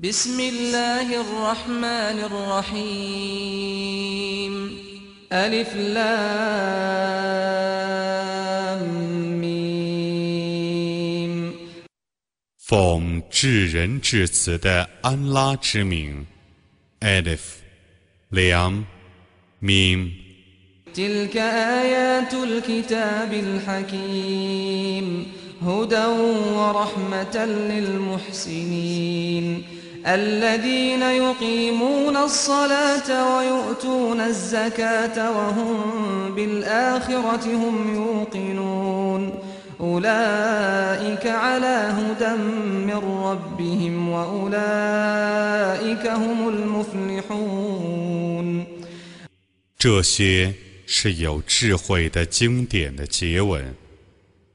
بسم الله الرحمن الرحيم ألف لام ميم 奉至仁至慈的安拉之名，Alif，良，Mim。 تلك آيات الكتاب الحكيم هدى ورحمة للمحسنين الذين يقيمون الصلاة ويؤتون الزكاة وهم بالآخرة هم يوقنون أولئك على هدى من ربهم وأولئك هم المفلحون 这些是有智慧的经典的结文，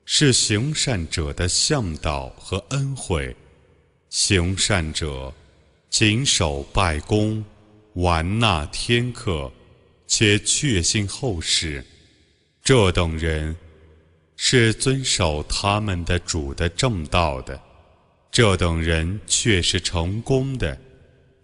是行善者的向导和恩惠。行善者 谨守拜功，完纳天课，且确信后世。这等人是遵守他们的主的正道的，这等人却是成功的。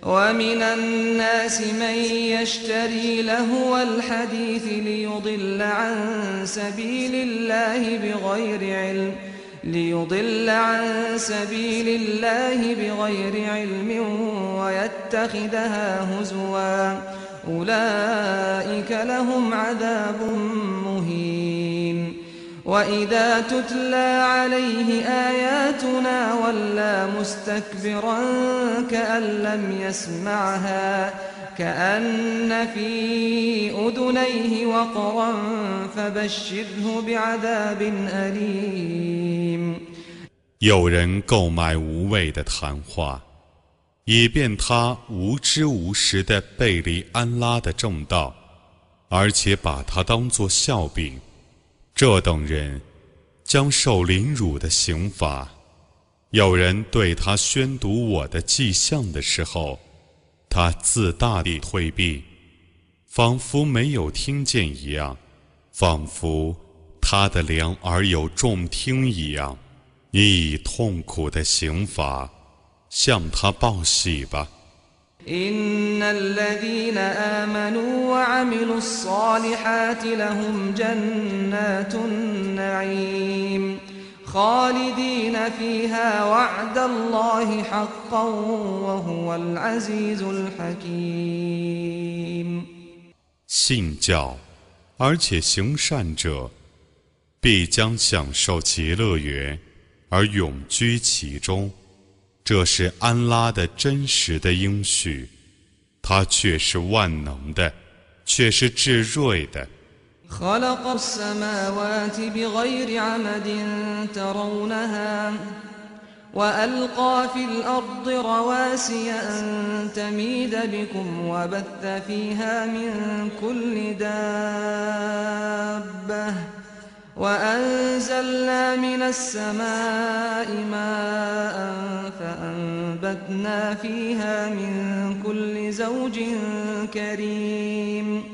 ومن الناس من يشتري لهو الحديث ليضل عن سبيل الله بغير علم ليضل عن سبيل الله بغير علم ويتخذها هزوا. أولئك لهم عذاب مهين. وإذا تتلى عليه آياتنا ولى مستكبرا كأن لم يسمعها كأن في أذنيه وقرا فبشره بعذاب أليم 有人购买无谓的谈话，以便他无知无识地背离安拉的正道，而且把它当作笑柄。这等人将受凌辱的刑罚。有人对他宣读我的迹象的时候， 他自大地退避，仿佛没有听见一样，仿佛他的两耳有重听一样。你以痛苦的刑罚向他报喜吧。 إن الذين آمنوا وعملوا الصالحات لهم جنات النعيم خالدين فيها وعد الله حقا وهو العزيز الحكيم 信教，而且行善者，必将享受极乐园，而永居其中。这是安拉的真实的应许，他却是万能的，却是至睿的。 خلق السماوات بغير عمد ترونها وألقى في الأرض رواسي أن تميد بكم وبث فيها من كل دابة وأنزلنا من السماء ماء فأنبتنا فيها من كل زوج كريم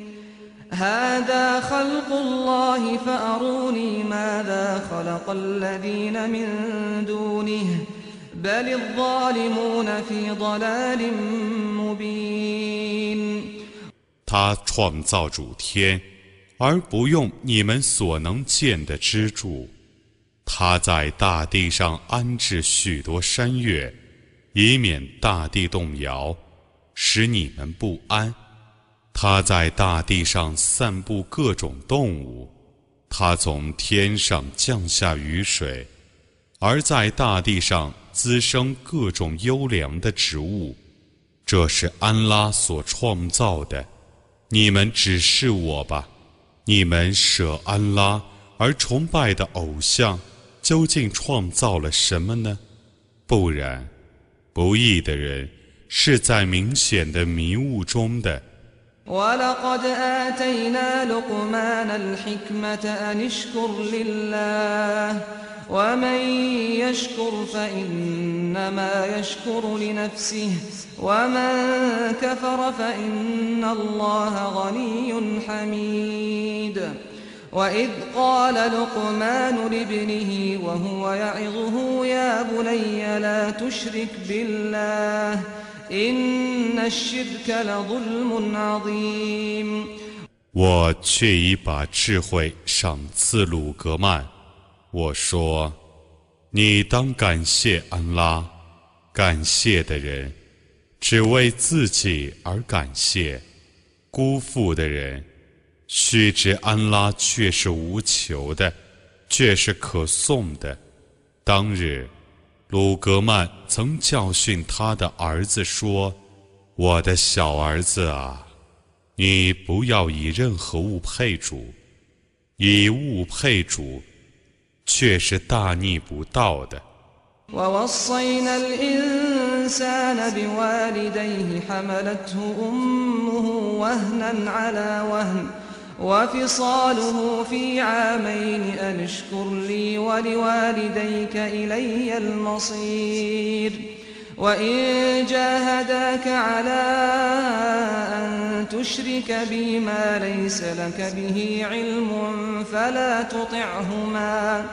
هذا خلق الله فأروني ماذا خلق الذين من دونه بل الظالمون في ضلال مبين 他创造主天，而不用你们所能见的支柱。他在大地上安置许多山岳，以免大地动摇，使你们不安。 他在大地上散布各种动物，他从天上降下雨水，而在大地上滋生各种优良的植物。这是安拉所创造的。你们只是我吧，你们舍安拉而崇拜的偶像，究竟创造了什么呢？不然，不义的人是在明显的迷雾中的。ولقد آتينا لقمان الحكمة أن اشكر لله ومن يشكر فإنما يشكر لنفسه ومن كفر فإن الله غني حميد. وإذ قال لقمان لابنه وهو يعظه يا بني لا تشرك بالله 我却已把智慧赏赐鲁格曼。我说：“你当感谢安拉，感谢的人只为自己而感谢，辜负的人须知安拉却是无求的，却是可颂的。当日。”鲁格曼曾教训他的儿子说：“我的小儿子啊。”你不要以任何物配主，以物配主，却是大逆不道的。ووصينا الإنسان بوالديه حملته أمه وهنا على وهن وفصاله في عامين أن اشكر لي ولوالديك إلي المصير. وإن جاهداك على أن تشرك بي ما ليس لك به علم فلا تطعهما.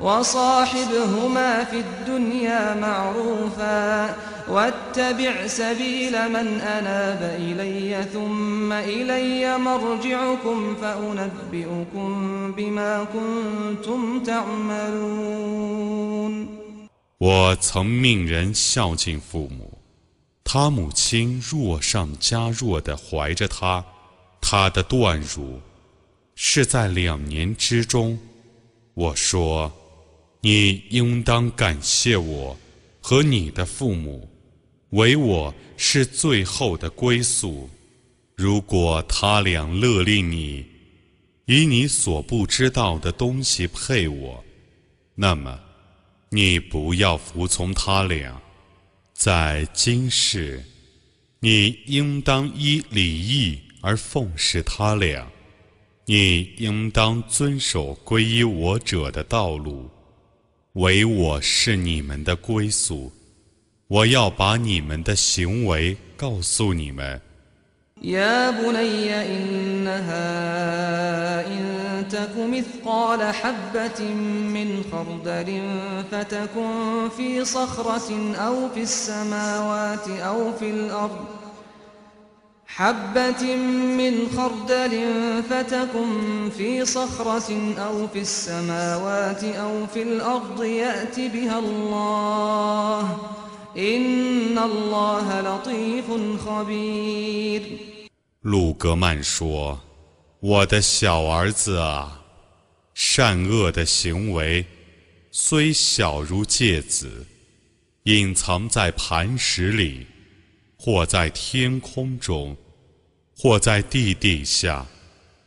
وصاحبهما في الدنيا معروفا واتبع سبيل من أناب إلي ثم إلي مرجعكم فأنبئكم بما كنتم تعملون 我曾命人孝敬父母，他母亲弱上加弱的怀着他，他的断乳是在两年之中。我说， 你应当感谢我和你的父母，唯我是最后的归宿。如果他俩勒令你以你所不知道的东西配我，那么。你不要服从他俩，在今世，你应当依礼义而奉侍他俩；你应当遵守皈依我者的道路，唯我是你们的归宿。我要把你们的行为告诉你们。يا بني إنها إن تك مثقال حبة من خردل فتكن في صخرة أو في السماوات أو في الأرض حبة من خردل فتكن في صخرة أو في السماوات أو في الأرض يأت بها الله إن الله لطيف خبير 鲁格曼说：“我的小儿子啊，善恶的行为虽小如芥子，隐藏在磐石里， 或在天空中，或在地底下，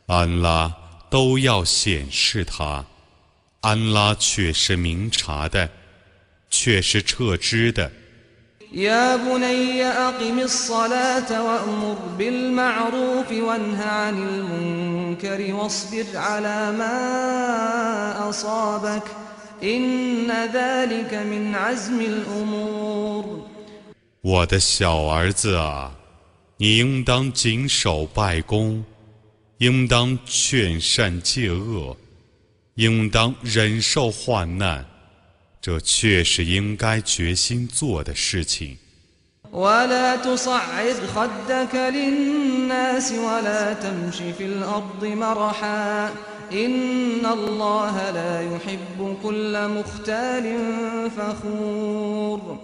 安拉都要显示它。安拉却是明察的，却是撤知的。” يا بني أقم الصلاة وأمر بالمعروف وانه عن المنكر واصبر على ما أصابك إن ذلك من عزم الأمور 我的小儿子啊，你应当谨守拜功，应当劝善戒恶，应当忍受患难。这却是应该决心做的事情。ولا تصعد خدك للناس ولا تمش في الأرض مرحا إن الله لا يحب كل مختال فخور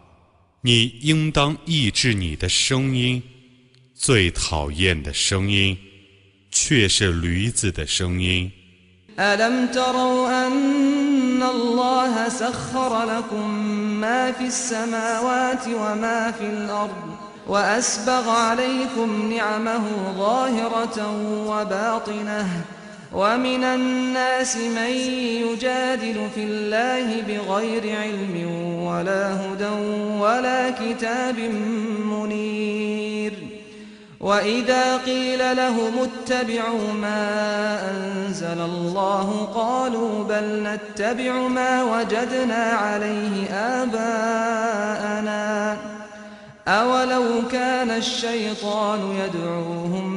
你应当抑制你的声音。最讨厌的声音，却是驴子的声音。ألم تروا أن الله سخر لكم ما في السماوات وما في الأرض وأسبغ عليكم نعمه ظاهرة وباطنة ومن الناس من يجادل في الله بغير علم ولا هدى ولا كتاب منير. وإذا قيل لهم اتبعوا ما أنزل الله قالوا بل نتبع ما وجدنا عليه آباءنا. أولو كان الشيطان يدعوهم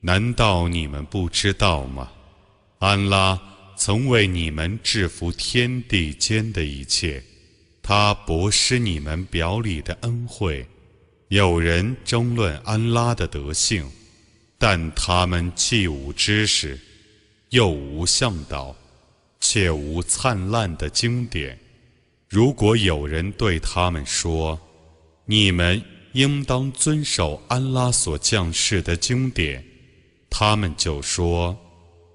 难道你们不知道吗？安拉曾为你们制服天地间的一切。他博施你们表里的恩惠，有人争论安拉的德性，但他们既无知识，又无向导，且无灿烂的经典。如果有人对他们说：“你们应当遵守安拉所降世的经典”，他们就说：“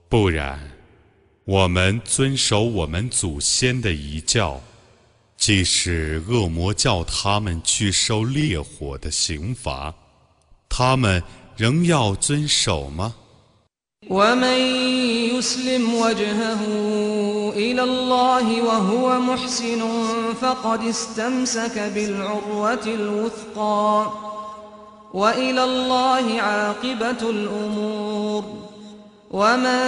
不然，我们遵守我们祖先的遗教。”即使恶魔叫他们去受烈火的刑罚，他们仍要遵守吗？ومن يسلم وجهه إلى الله وهو محسن فقد استمسك بالعروة الوثقى وإلى الله عاقبة الأمور ومن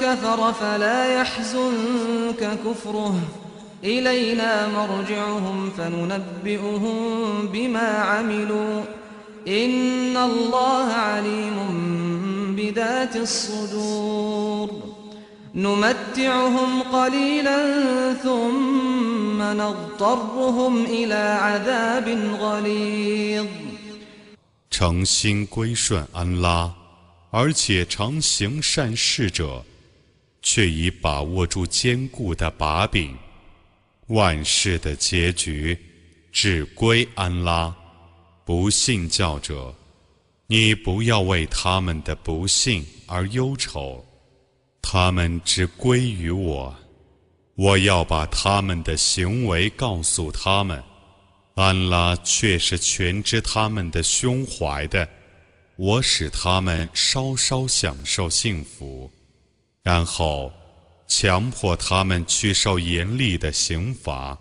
كفر فلا يحزنك كفره إلينا مرجعهم فننبئهم بما عملوا إن الله عليم بذات الصدور نمتعهم قليلا ثم نضطرهم إلى عذاب غليظ 诚心归顺安拉，而且常行善事者，却已把握住坚固的把柄。万事的结局只归安拉。 不信教者，你不要为他们的不幸而忧愁，他们只归于我。我要把他们的行为告诉他们，安拉却是全知他们的胸怀的。我使他们稍稍享受幸福，然后。强迫他们去受严厉的刑罚。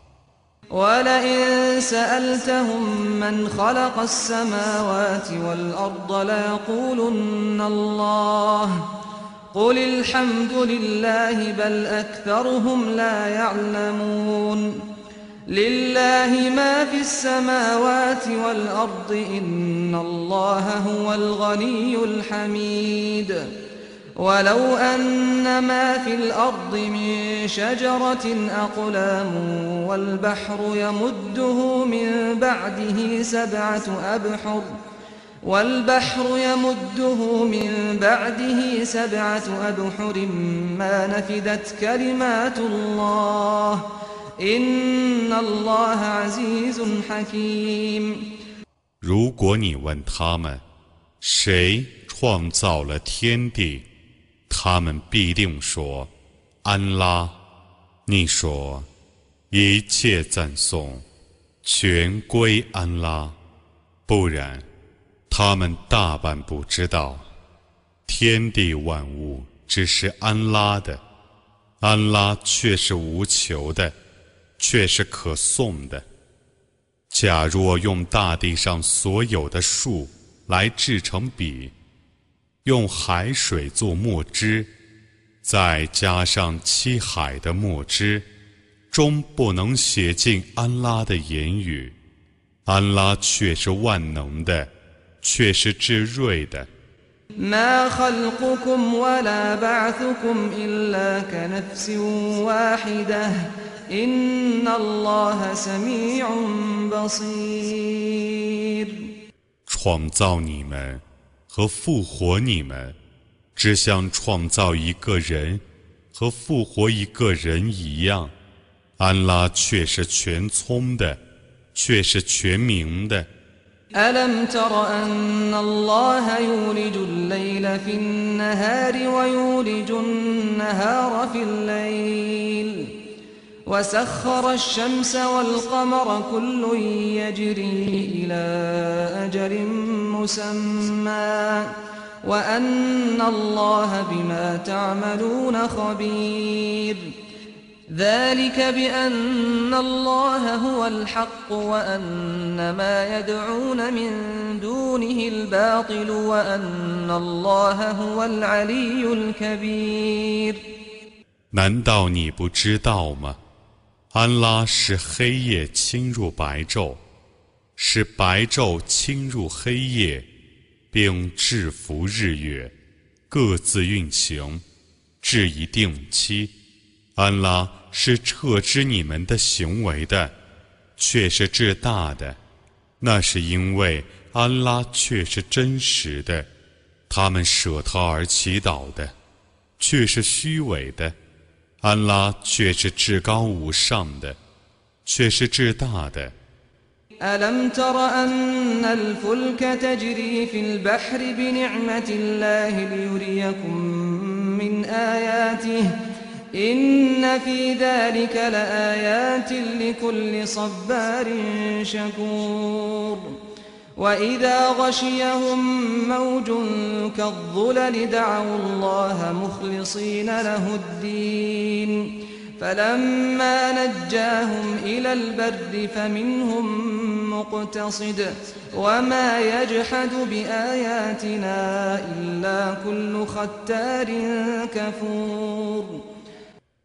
ولئن سألتهم من خلق السماوات والأرض ليقولن الله. قل الحمد لله بل أكثرهم لا يعلمون. لله ما في السماوات والأرض إن الله هو الغني الحميد. ولو أن ما في الأرض من شجرة أقلام والبحر يمده من بعده سبعة أبحر والبحر يمده من بعده سبعة أبحر ما نفدت كلمات الله إن الله عزيز حكيم 如果你问他们，谁创造了天地？ 他们必定说：“安拉，你说一切赞颂全归安拉，不然，他们大半不知道，天地万物只是安拉的，安拉却是无求的，却是可颂的。假若用大地上所有的树来制成笔。”用海水做墨汁，再加上七海的墨汁，终不能写尽安拉的言语。安拉却是万能的，却是至睿的。创造你们。和复活你们，只像创造一个人和复活一个人一样。安拉却是全聪的，却是全明的。وسخر الشمس والقمر كل يجري إلى أجل مسمى وأن الله بما تعملون خبير ذلك بأن الله هو الحق وأن ما يدعون من دونه الباطل وأن الله هو العلي الكبير 难道你不知道吗？ 安拉是黑夜侵入白昼，使白昼侵入黑夜，并制服日月，各自运行，至一定期。安拉是撤知你们的行为的，却是至大的。那是因为安拉却是真实的，他们舍他而祈祷的，却是虚伪的。安拉却是至高无上的，却是至大的。ألم تر أن الفلك تجري في البحر بنعمة الله ليريكم من آياته إن في ذلك لآيات لكل صبار شكور وإذا غشيهم موج كالظلل دعوا الله مخلصين له الدين فلما نجاهم إلى البر فمنهم مقتصد وما يجحد بآياتنا إلا كل ختار كفور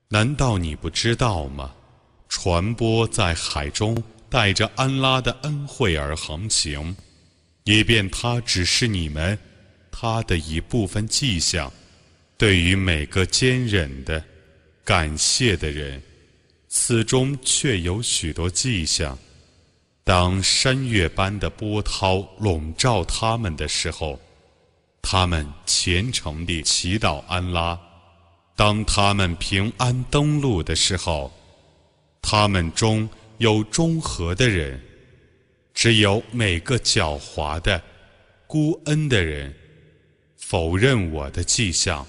难道你不知道吗？船舶在海中带着安拉的恩惠而航行，以便他指示你们他的一部分迹象。 对于每个坚忍的、感谢的人，此中却有许多迹象。当山岳般的波涛笼罩他们的时候，他们虔诚地祈祷安拉。当他们平安登陆的时候，他们中有中和的人，只有每个狡猾的、孤恩的人否认我的迹象。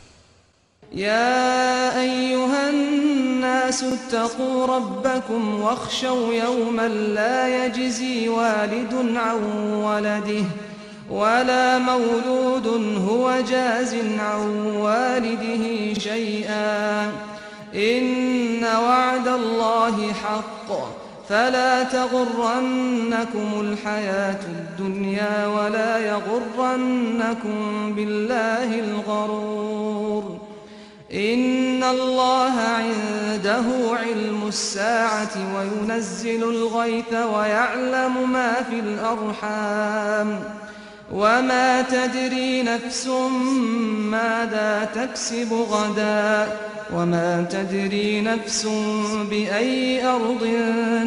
ولا مولود هو جاز عن والده شيئا. إن وعد الله حق. فلا تغرنكم الحياة الدنيا ولا يغرنكم بالله الغرور. إن الله عنده علم الساعة وينزل الغيث ويعلم ما في الأرحام وما تدري نفس ماذا تكسب غدا وما تدري نفس بأي أرض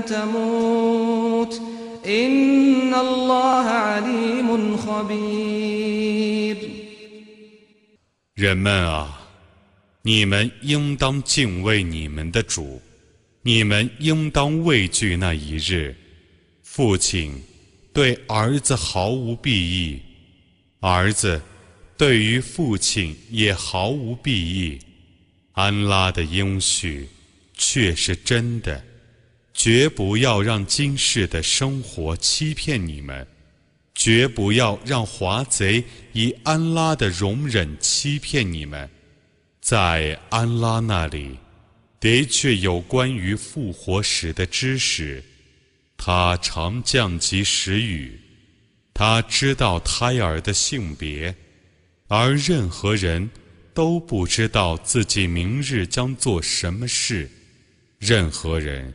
تموت إن الله عليم خبير. جماعة 你们应当敬畏你们的主，你们应当畏惧那一日，父亲。对儿子毫无裨益，儿子对于父亲也毫无裨益。安拉的应许却是真的，绝不要让今世的生活欺骗你们，绝不要让华贼以安拉的容忍欺骗你们。在安拉那里，的确有关于复活时的知识。他常降及时雨，他知道胎儿的性别，而任何人都不知道自己明日将做什么事，任何人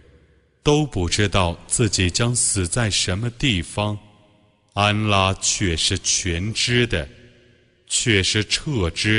都不知道自己将死在什么地方，安拉却是全知的，却是彻知。